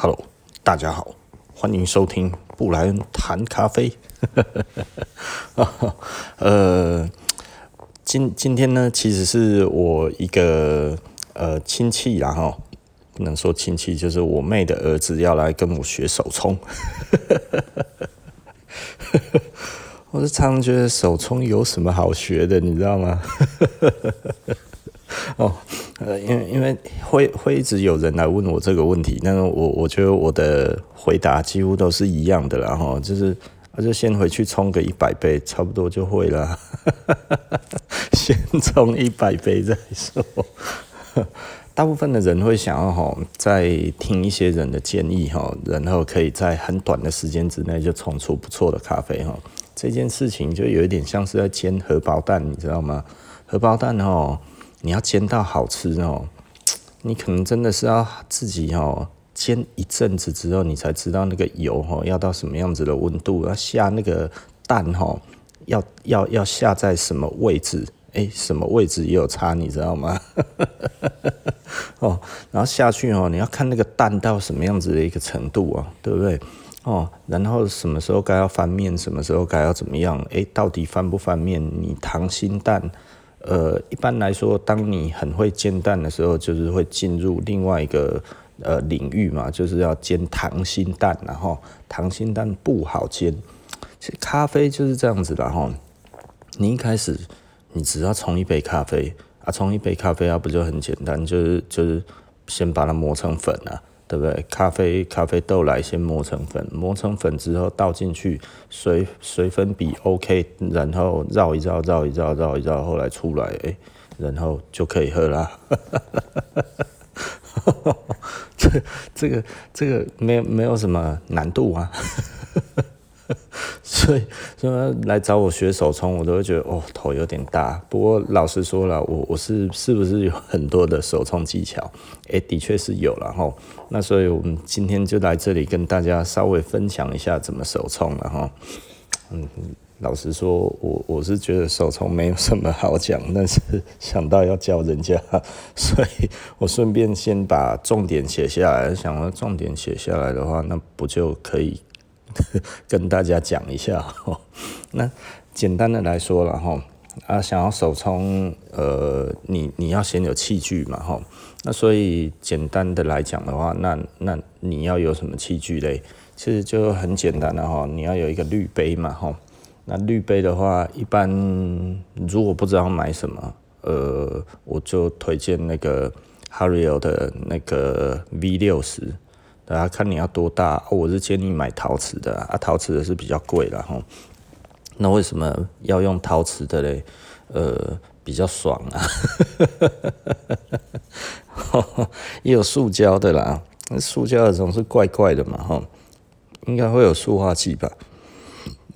Hello，大家好，欢迎收听布莱恩谈咖啡。呃，今今天呢，其实是我一个呃亲戚，然后不能说亲戚，就是我妹的儿子要来跟我学手冲。我是常常觉得手冲有什么好学的，你知道吗？哦，呃，因为因为会会一直有人来问我这个问题，那我我觉得我的回答几乎都是一样的啦，哈，就是那就先回去冲个一百杯，差不多就会了，先冲一百杯再说。大部分的人会想要哈，在听一些人的建议哈，然后可以在很短的时间之内就冲出不错的咖啡哈。这件事情就有一点像是在煎荷包蛋，你知道吗？荷包蛋哦。你要煎到好吃哦，你可能真的是要自己哦煎一阵子之后，你才知道那个油哦要到什么样子的温度，要下那个蛋哦，要要要下在什么位置？哎，什么位置也有差，你知道吗？哦，然后下去哦，你要看那个蛋到什么样子的一个程度啊，对不对？哦，然后什么时候该要翻面，什么时候该要怎么样？哎，到底翻不翻面？你溏心蛋。呃，一般来说，当你很会煎蛋的时候，就是会进入另外一个呃领域嘛，就是要煎溏心蛋，然后溏心蛋不好煎。其实咖啡就是这样子的哈，你一开始你只要冲一杯咖啡啊，冲一杯咖啡啊，不就很简单？就是就是先把它磨成粉啊。对不对？咖啡咖啡豆来先磨成粉，磨成粉之后倒进去，水水粉比 OK，然后绕一绕绕一绕绕一绕，后来出来，哎，然后就可以喝啦。这这个这个没没有什么难度啊。所以，所以来找我学手冲，我都会觉得哦，头有点大。不过老实说了，我我是是不是有很多的手冲技巧？哎，的确是有了哈。那所以我们今天就来这里跟大家稍微分享一下怎么手冲了哈。嗯，老实说，我我是觉得手冲没有什么好讲，但是想到要教人家，所以我顺便先把重点写下来。想要重点写下来的话，那不就可以？跟大家讲一下，那简单的来说了哈，啊，想要手冲，呃，你你要先有器具嘛哈，那所以简单的来讲的话，那那你要有什么器具嘞？其实就很简单的哈，你要有一个滤杯嘛哈，那滤杯的话，一般如果不知道买什么，呃，我就推荐那个 Hario 的那个 V 六十。对啊看你要多大，我是建议买陶瓷的啊，陶瓷的是比较贵的哈。那为什么要用陶瓷的嘞？呃，比较爽啊。也有塑胶的啦，塑胶的总是怪怪的嘛哈。应该会有塑化剂吧？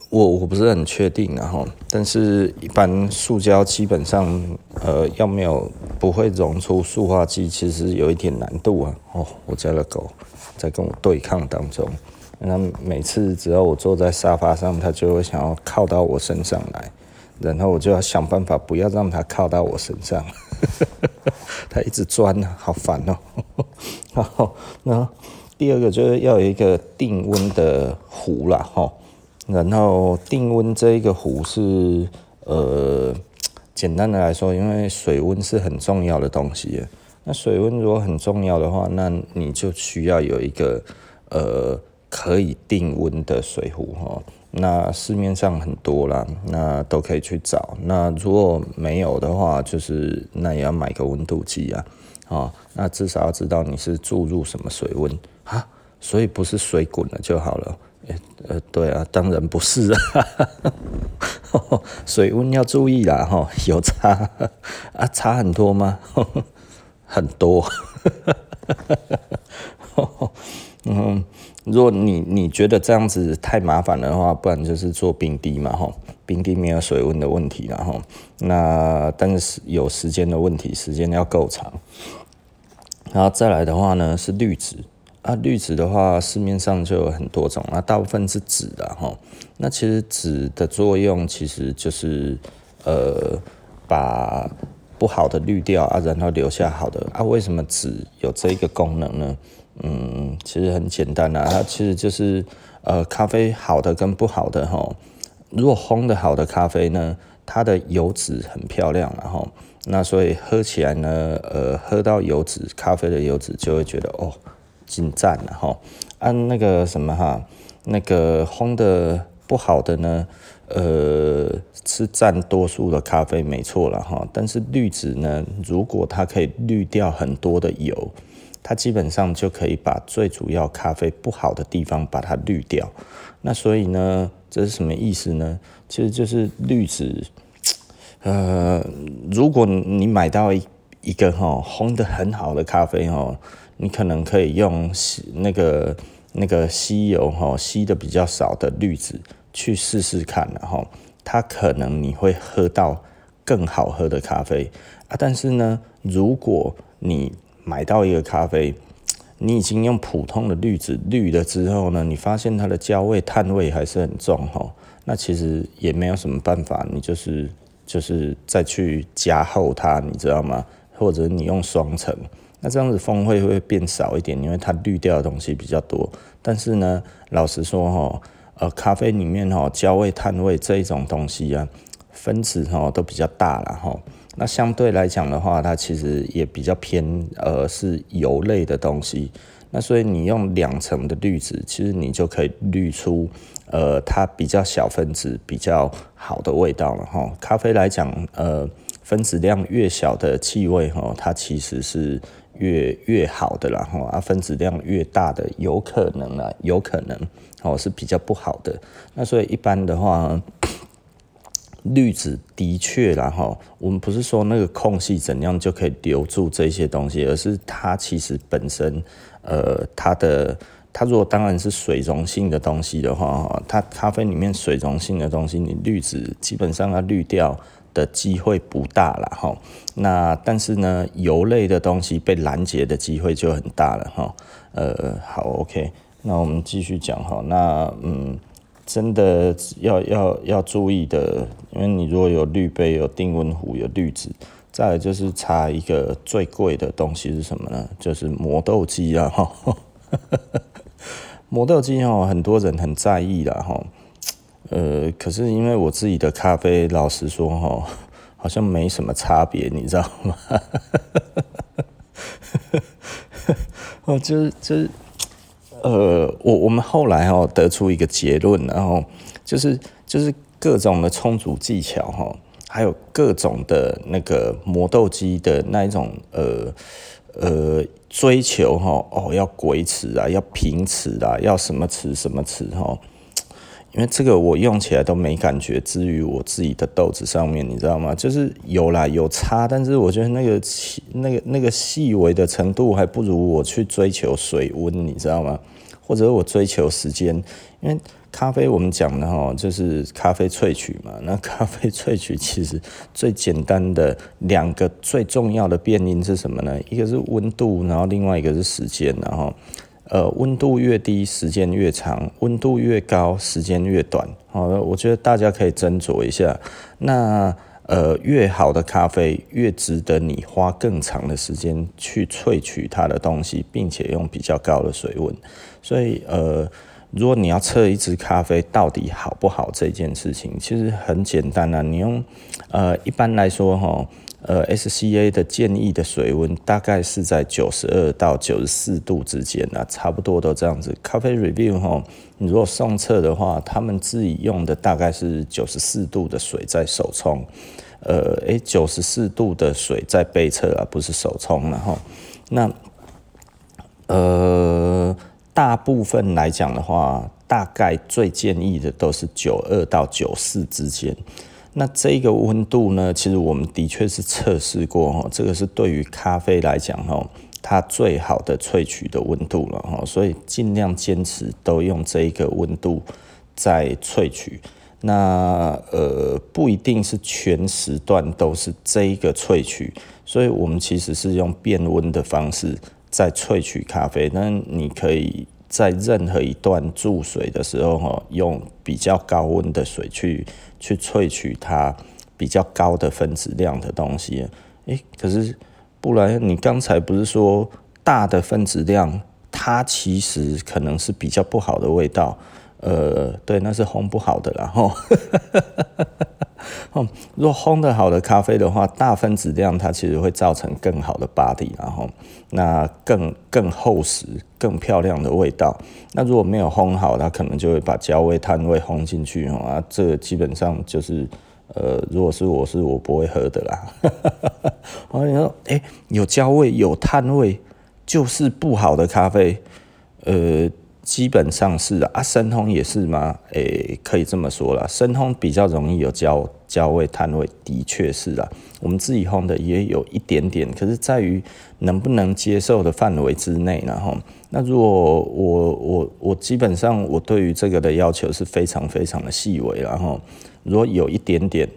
我我不是很确定啊哈。但是一般塑胶基本上呃要没有不会溶出塑化剂，其实有一点难度啊。哦，我家的狗。在跟我对抗当中，那每次只要我坐在沙发上，它就会想要靠到我身上来，然后我就要想办法不要让它靠到我身上。它一直钻啊，好烦哦。然后，那第二个就是要有一个定温的壶啦，哈。然后定温这一个壶是呃，简单的来说，因为水温是很重要的东西。那水温如果很重要的话，那你就需要有一个呃可以定温的水壶哈。那市面上很多啦，那都可以去找。那如果没有的话，就是那也要买个温度计啊。哦，那至少要知道你是注入什么水温啊。所以不是水滚了就好了。欸，呃，对啊，当然不是啊。水温要注意啦，哈，有差 啊，差很多吗？很多，嗯，如果你你觉得这样子太麻烦的话，不然就是做冰滴嘛，哈，冰滴没有水温的问题，然后那但是有时间的问题，时间要够长，然后再来的话呢是滤纸啊，滤纸的话市面上就有很多种，那大部分是纸的哈，那其实纸的作用其实就是呃把。不好的滤掉啊，然后留下好的啊？为什么纸有这一个功能呢？嗯，其实很简单啊，它其实就是呃，咖啡好的跟不好的哈。如果烘的好的咖啡呢，它的油脂很漂亮，然后那所以喝起来呢，呃，喝到油脂咖啡的油脂就会觉得哦，劲赞了哈。按那个什么哈，那个烘的不好的呢，呃，是占多数的咖啡没错了哈。但是滤纸呢，如果它可以滤掉很多的油，它基本上就可以把最主要咖啡不好的地方把它滤掉。那所以呢，这是什么意思呢？其实就是滤纸，呃，如果你买到一一个哈烘得很好的咖啡哈，你可能可以用那个那个吸油哈吸的比较少的滤纸去试试看，然后它可能你会喝到更好喝的咖啡啊。但是呢，如果你买到一个咖啡，你已经用普通的滤纸滤了之后呢，你发现它的焦味、碳味还是很重哈。那其实也没有什么办法，你就是就是再去加厚它，你知道吗？或者你用双层，那这样子风味会变少一点，因为它滤掉的东西比较多。但是呢，老实说哈，呃，咖啡里面哈焦味、碳味这一种东西啊，分子哈都比较大了哈。那相对来讲的话，它其实也比较偏呃是油类的东西。那所以你用两层的滤纸，其实你就可以滤出呃它比较小分子、比较好的味道了哈。咖啡来讲，呃分子量越小的气味哈，它其实是越越好的啦哈。啊分子量越大的，有可能啊，有可能哦是比较不好的。那所以一般的话。滤纸的确啦哈，我们不是说那个空隙怎样就可以留住这些东西，而是它其实本身，呃，它的它如果当然是水溶性的东西的话哈，它咖啡里面水溶性的东西，你滤纸基本上要滤掉的机会不大了哈。那但是呢，油类的东西被拦截的机会就很大了哈。呃，好，OK，那我们继续讲哈。那嗯。真的要要要注意的，因为你如果有滤杯、有定温壶、有滤纸，再来就是差一个最贵的东西是什么呢？就是磨豆机啊！哈，磨豆机哦，很多人很在意的哈。呃，可是因为我自己的咖啡，老实说哈，好像没什么差别，你知道吗？哦，就是就是。呃，我我们后来哈得出一个结论，然后就是就是各种的充足技巧哈，还有各种的那个磨豆机的那一种呃呃追求哈哦，要鬼齿啊，要平齿啊，要什么齿什么齿哈。因为这个我用起来都没感觉，至于我自己的豆子上面，你知道吗？就是有啦有差，但是我觉得那个细那个那个细微的程度还不如我去追求水温，你知道吗？或者我追求时间，因为咖啡我们讲的哈，就是咖啡萃取嘛。那咖啡萃取 其实最简单的两个最重要的变因是什么呢？一个是温度，然后另外一个是时间，然后。呃，温度越低，时间越长；温度越高，时间越短。好，我觉得大家可以斟酌一下。那呃，越好的咖啡，越值得你花更长的时间去萃取它的东西，并且用比较高的水温。所以，呃，如果你要测一支咖啡到底好不好这件事情，其实很简单啊。你用呃，一般来说哈。呃，SCA 的建议的水温大概是在九十二到九十四度之间啊，差不多都这样子。咖啡 Review 哈，你如果送测的话，他们自己用的大概是九十四度的水在手冲，呃，诶，九十四度的水在杯测啊，不是手冲然后，那呃，大部分来讲的话，大概最建议的都是九二到九四之间。那这个温度呢，其实我们的确是测试过哈，这个是对于咖啡来讲哈，它最好的萃取的温度了哈，所以尽量坚持都用这一个温度在萃取。那呃，不一定是全时段都是这一个萃取，所以我们其实是用变温的方式在萃取咖啡。那你可以在任何一段注水的时候哈，用比较高温的水去。去萃取它比较高的分子量的东西，诶，可是不然，你刚才不是说大的分子量它其实可能是比较不好的味道。呃，对，那是烘不好的啦。吼，哦，如果烘的好的咖啡的话，大分子量它其实会造成更好的 body，然后那更更厚实、更漂亮的味道。那如果没有烘好，它可能就会把焦味、碳味烘进去哦。啊，这基本上就是，呃，如果是我是我不会喝的啦。然后你说，哎、有焦味、有碳味，就是不好的咖啡，呃。基本上是啊，啊，深烘也是吗？诶、可以这么说啦，深烘比较容易有焦焦味、碳味，的确是啊。我们自己烘的也有一点点，可是在于能不能接受的范围之内，然后，那如果我我我基本上我对于这个的要求是非常非常的细微，然后如果有一点点，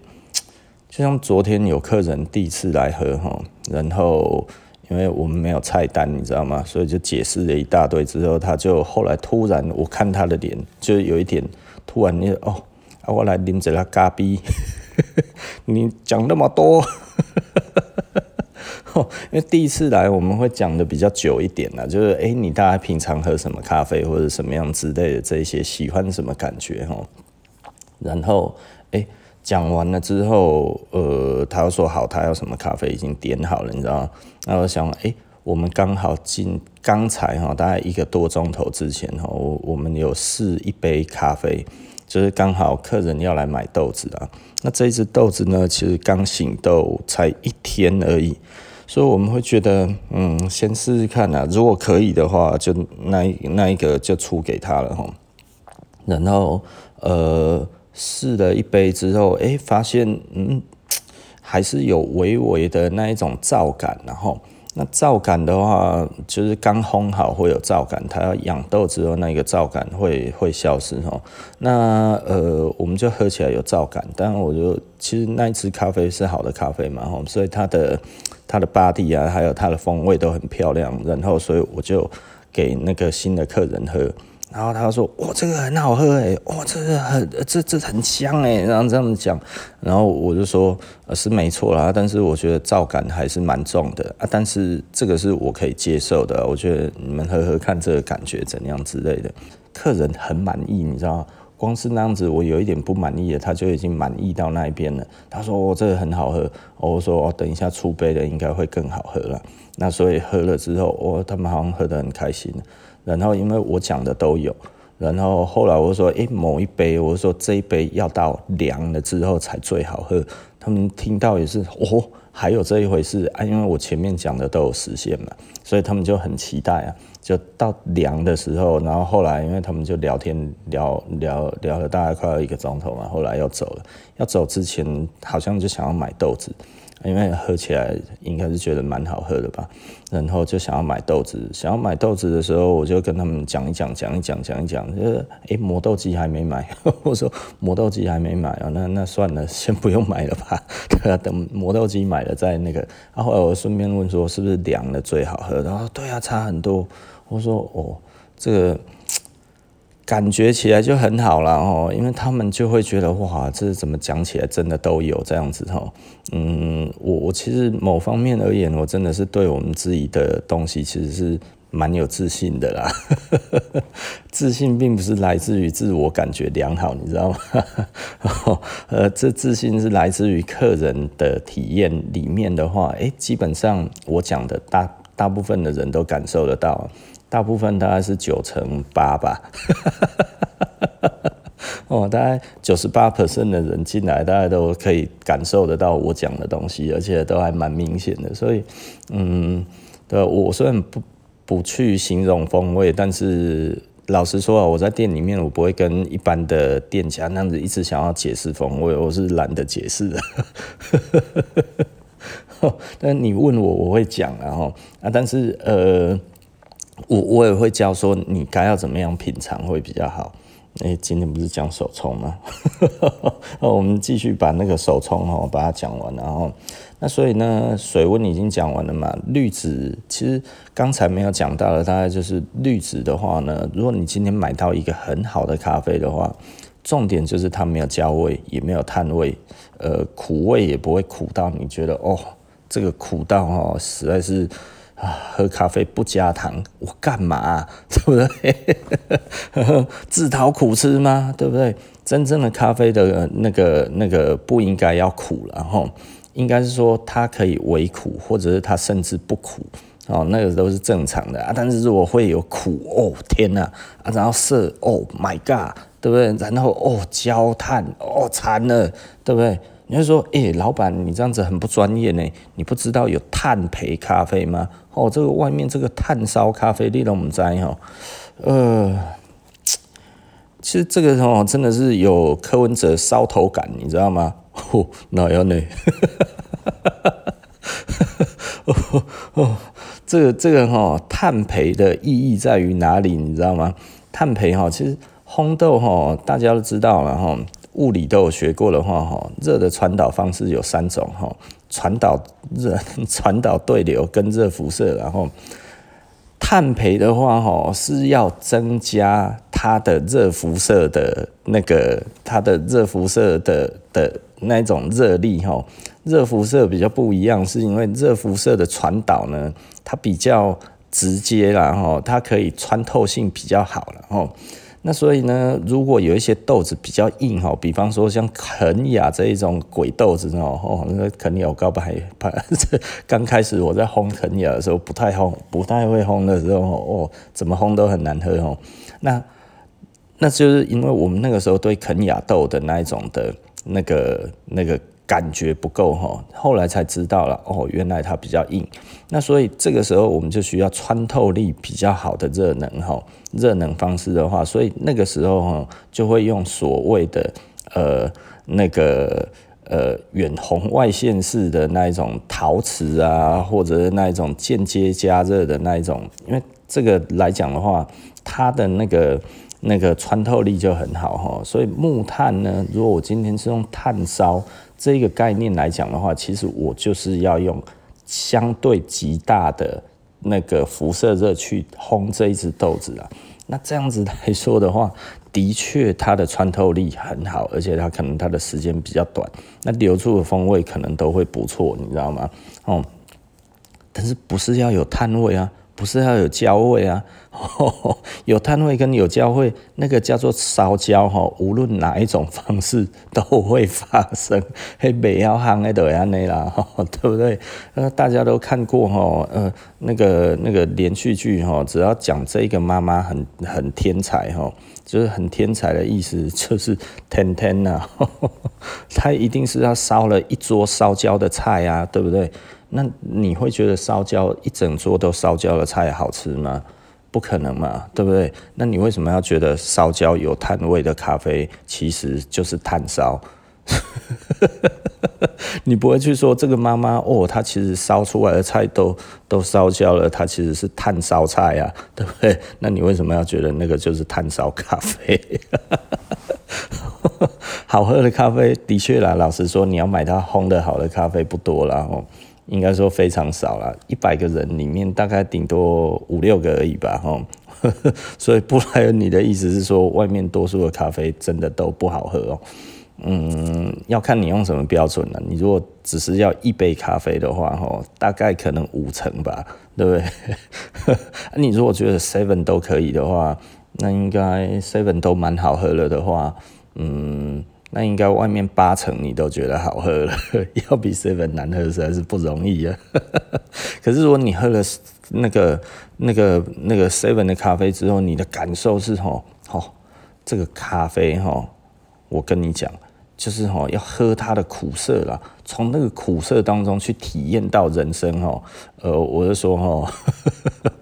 就像昨天有客人第一次来喝哈，然后。因为我们没有菜单，你知道吗？所以就解释了一大堆之后，他就后来突然，我看他的脸就有一点突然，你哦，啊，我来啉一下咖啡，你讲那么多，因为第一次来我们会讲的比较久一点啦，就是哎，你大概平常喝什么咖啡或者什么样之类的这些，喜欢什么感觉哈？然后哎。讲完了之后，呃，他又说好，他要什么咖啡已经点好了，你知道吗？那我想，哎、我们刚好进刚才哈，大概一个多钟头之前哈，我我们有试一杯咖啡，就是刚好客人要来买豆子啊。那这一支豆子呢，其实刚醒豆才一天而已，所以我们会觉得，嗯，先试试看啊，如果可以的话，就那那一个就出给他了哈。然后，呃。试了一杯之后，哎、发现嗯，还是有微微的那一种燥感，然后那燥感的话，就是刚烘好会有燥感，它要养豆之后那个燥感会会消失哦。那呃，我们就喝起来有燥感，但我就其实那一支咖啡是好的咖啡嘛，吼，所以它的它的 body 啊，还有它的风味都很漂亮，然后所以我就给那个新的客人喝。然后他说：“哇，这个很好喝哎，哇，这个很这这很香哎。”然后这样讲，然后我就说：“，是没错啦，但是我觉得皂感还是蛮重的啊。但是这个是我可以接受的，我觉得你们喝喝看，这个感觉怎样之类的。”客人很满意，你知道吗？光是那样子，我有一点不满意的，他就已经满意到那一边了。他说：“哦，这个很好喝。”我说：“哦，等一下出杯的应该会更好喝了。”那所以喝了之后，哦，他们好像喝得很开心。然后因为我讲的都有，然后后来我说，诶，某一杯，我说这一杯要到凉了之后才最好喝。他们听到也是，哦，还有这一回事啊！因为我前面讲的都有实现嘛，所以他们就很期待啊。就到凉的时候，然后后来因为他们就聊天聊聊聊了大概快要一个钟头嘛，后来要走了，要走之前好像就想要买豆子。因为喝起来应该是觉得蛮好喝的吧，然后就想要买豆子。想要买豆子的时候，我就跟他们讲一讲，讲一讲，讲一讲。就是诶，磨豆机还没买。我说磨豆机还没买啊，那那算了，先不用买了吧。对啊，等磨豆机买了再那个。然后我顺便问说，是不是凉的最好喝？然后对啊，差很多。我说哦，这个。感觉起来就很好了哦，因为他们就会觉得哇，这怎么讲起来真的都有这样子哈。嗯，我我其实某方面而言，我真的是对我们自己的东西其实是蛮有自信的啦。自信并不是来自于自我感觉良好，你知道吗？呃，这自信是来自于客人的体验里面的话，诶，基本上我讲的大大部分的人都感受得到。大部分大概是九成八吧，哦，大概九十八 percent 的人进来，大家都可以感受得到我讲的东西，而且都还蛮明显的。所以，嗯，对，我虽然不不去形容风味，但是老实说啊，我在店里面我不会跟一般的店家那样子一直想要解释风味，我是懒得解释的。但你问我，我会讲，然后啊，但是呃。我我也会教说你该要怎么样品尝会比较好。哎、今天不是讲手冲吗？我们继续把那个手冲哦，把它讲完。然后，那所以呢，水温已经讲完了嘛。滤纸其实刚才没有讲到的，大概就是滤纸的话呢，如果你今天买到一个很好的咖啡的话，重点就是它没有焦味，也没有碳味，呃，苦味也不会苦到你觉得哦，这个苦到哦，实在是。啊，喝咖啡不加糖，我干嘛？对不对？自讨苦吃吗？对不对？真正的咖啡的那个那个不应该要苦，然后应该是说它可以微苦，或者是它甚至不苦哦，那个都是正常的啊。但是如果会有苦哦，天哪啊！然后涩哦，My God，对不对？然后哦，焦炭哦，惨了，对不对？你会说，哎、老板，你这样子很不专业呢。你不知道有炭焙咖啡吗？哦，这个外面这个炭烧咖啡，你都不知哈。呃，其实这个哦，真的是有柯文哲烧头感，你知道吗？哦，哪样呢？哦哦，这个这个哈，炭焙的意义在于哪里？你知道吗？炭焙哈，其实烘豆哈，大家都知道了哈。物理都有学过的话，哈，热的传导方式有三种，哈，传导热、传导对流跟热辐射，然后碳培的话，哈，是要增加它的热辐射的那个它的热辐射的的那种热力，哈，热辐射比较不一样，是因为热辐射的传导呢，它比较直接，然后它可以穿透性比较好，然后。那所以呢，如果有一些豆子比较硬哈，比方说像肯雅这一种鬼豆子哦，哦那个肯亚我告白，刚开始我在烘肯雅的时候不太烘，不太会烘的时候哦，怎么烘都很难喝哦。那那就是因为我们那个时候对肯雅豆的那一种的那个那个。感觉不够哈，后来才知道了哦，原来它比较硬。那所以这个时候我们就需要穿透力比较好的热能哈，热能方式的话，所以那个时候哈就会用所谓的呃那个呃远红外线式的那一种陶瓷啊，或者是那一种间接加热的那一种，因为这个来讲的话，它的那个那个穿透力就很好哈。所以木炭呢，如果我今天是用炭烧。这个概念来讲的话，其实我就是要用相对极大的那个辐射热去烘这一只豆子啊。那这样子来说的话，的确它的穿透力很好，而且它可能它的时间比较短，那留住的风味可能都会不错，你知道吗？哦，但是不是要有炭味啊？不是要有焦味啊，有炭味跟有焦味，那个叫做烧焦哈。无论哪一种方式都会发生，嘿，袂晓烘的都安尼啦，对不对？呃，大家都看过哈，呃，那个那个连续剧哈，只要讲这个妈妈很很天才哈，就是很天才的意思，就是天天呐，他一定是要烧了一桌烧焦的菜啊，对不对？那你会觉得烧焦一整桌都烧焦的菜好吃吗？不可能嘛，对不对？那你为什么要觉得烧焦有炭味的咖啡其实就是炭烧？你不会去说这个妈妈哦，她其实烧出来的菜都都烧焦了，她其实是炭烧菜呀，对不对？那你为什么要觉得那个就是炭烧咖啡？好喝的咖啡的确啦，老实说，你要买到烘的好的咖啡不多啦。哦。应该说非常少了，一百个人里面大概顶多五六个而已吧，哈。所以布莱恩，你的意思是说，外面多数的咖啡真的都不好喝哦？嗯，要看你用什么标准了。你如果只是要一杯咖啡的话，哈，大概可能五成吧，对不对？你如果觉得 seven 都可以的话，那应该 seven 都蛮好喝了的话，嗯。那应该外面八成你都觉得好喝了，要比 seven 难喝实在是不容易啊。可是如果你喝了那个那个那个 seven 的咖啡之后，你的感受是吼吼，这个咖啡吼，我跟你讲，就是吼要喝它的苦涩啦，从那个苦涩当中去体验到人生吼。呃，我是说吼。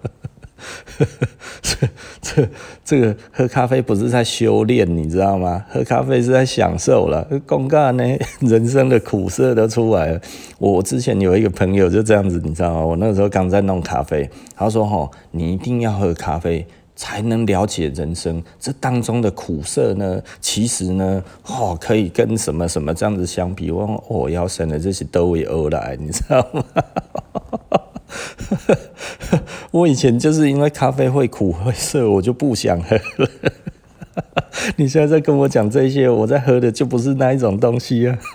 这这这个喝咖啡不是在修炼，你知道吗？喝咖啡是在享受了。公干呢，人生的苦涩都出来了。我之前有一个朋友就这样子，你知道吗？我那个时候刚在弄咖啡，他说：“吼，你一定要喝咖啡，才能了解人生这当中的苦涩呢。其实呢，哦，可以跟什么什么这样子相比。我说哦，要生的这些都会而来，你知道吗？” 我以前就是因为咖啡会苦会涩，我就不想喝了。你现在在跟我讲这些，我在喝的就不是那一种东西啊。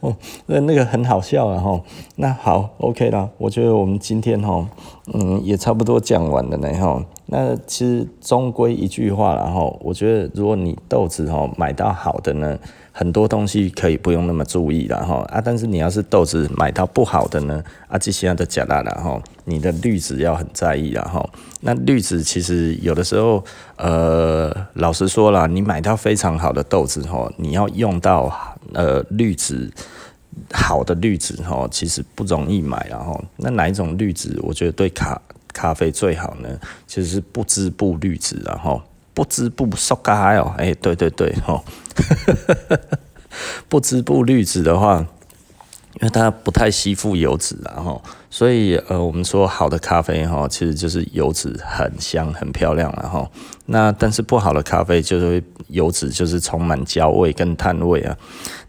哦，那那个很好笑了哈。那好，OK 啦，我觉得我们今天哈，嗯，也差不多讲完了呢哈。那其实终归一句话了哈，我觉得如果你豆子哈买到好的呢。很多东西可以不用那么注意了哈啊，但是你要是豆子买到不好的呢啊，这些的假大了哈，你的滤纸要很在意了哈。那滤纸其实有的时候，呃，老实说了，你买到非常好的豆子哈，你要用到呃滤纸好的滤纸哈，其实不容易买了哈。那哪一种滤纸我觉得对咖咖啡最好呢？其实是不织布滤纸然后。不织布塑胶哦，哎，对对对，吼，不织布滤纸的话，因为它不太吸附油脂啊，吼，所以呃，我们说好的咖啡哈，其实就是油脂很香很漂亮了哈。那但是不好的咖啡就是油脂就是充满焦味跟碳味啊，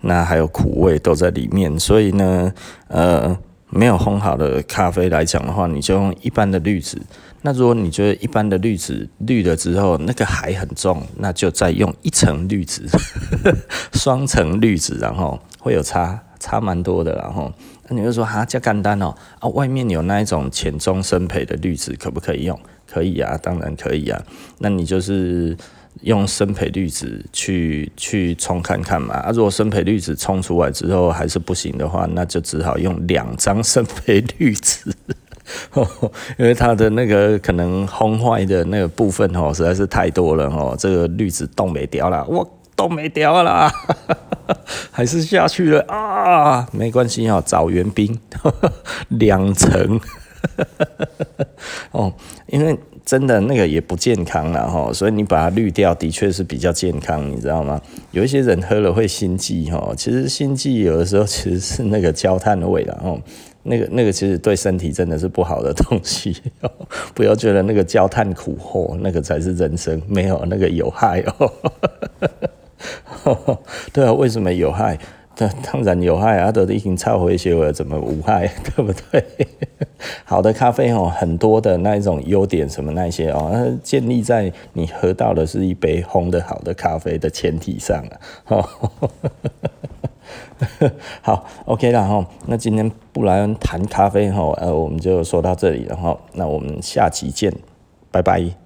那还有苦味都在里面，所以呢，呃，没有烘好的咖啡来讲的话，你就用一般的滤纸。那如果你觉得一般的滤纸滤了之后那个还很重，那就再用一层滤纸，双层滤纸，然后会有差差蛮多的，然后那你就说哈，这干单哦啊，外面有那一种浅中深培的滤纸可不可以用？可以啊，当然可以啊。那你就是用深培滤纸去去冲看看嘛。啊，如果深培滤纸冲出来之后还是不行的话，那就只好用两张深培滤纸。因为它的那个可能烘坏的那个部分哦，实在是太多了哦，这个滤纸冻没掉了，我冻没掉了，还是下去了啊，没关系哦，找援兵，两层哦，因为真的那个也不健康了哈，所以你把它滤掉的确是比较健康，你知道吗？有一些人喝了会心悸哈，其实心悸有的时候其实是那个焦炭味道哦。那个那个其实对身体真的是不好的东西，不要觉得那个焦炭苦货，那个才是人生，没有那个有害哦。对啊，为什么有害？当然有害啊，都已经超回血了，怎么无害？对不对？好的咖啡哦，很多的那一种优点什么那些哦，建立在你喝到的是一杯烘的好的咖啡的前提上啊。好，OK 了哈。那今天布莱恩谈咖啡哈，呃，我们就说到这里了哈。那我们下期见，拜拜。